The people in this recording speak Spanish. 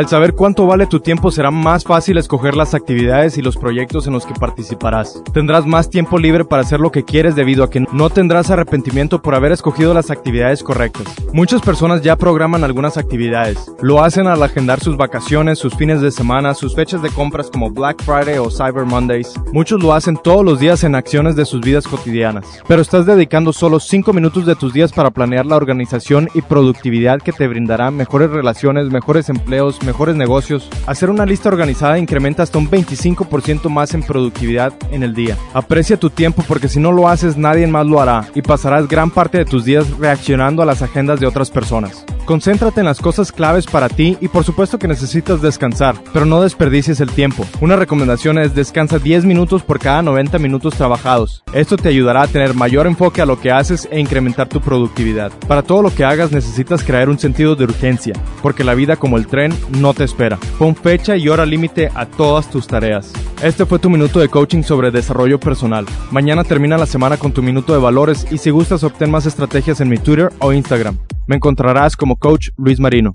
Al saber cuánto vale tu tiempo será más fácil escoger las actividades y los proyectos en los que participarás. Tendrás más tiempo libre para hacer lo que quieres debido a que no tendrás arrepentimiento por haber escogido las actividades correctas. Muchas personas ya programan algunas actividades. Lo hacen al agendar sus vacaciones, sus fines de semana, sus fechas de compras como Black Friday o Cyber Mondays. Muchos lo hacen todos los días en acciones de sus vidas cotidianas. Pero estás dedicando solo 5 minutos de tus días para planear la organización y productividad que te brindará mejores relaciones, mejores empleos, mejores negocios. Hacer una lista organizada incrementa hasta un 25% más en productividad en el día. Aprecia tu tiempo porque si no lo haces nadie más lo hará y pasarás gran parte de tus días reaccionando a las agendas de otras personas. Concéntrate en las cosas claves para ti y por supuesto que necesitas descansar, pero no desperdicies el tiempo. Una recomendación es descansa 10 minutos por cada 90 minutos trabajados. Esto te ayudará a tener mayor enfoque a lo que haces e incrementar tu productividad. Para todo lo que hagas necesitas crear un sentido de urgencia, porque la vida como el tren no te espera. Pon fecha y hora límite a todas tus tareas. Este fue tu minuto de coaching sobre desarrollo personal. Mañana termina la semana con tu minuto de valores y si gustas obtén más estrategias en mi Twitter o Instagram. Me encontrarás como Coach Luis Marino.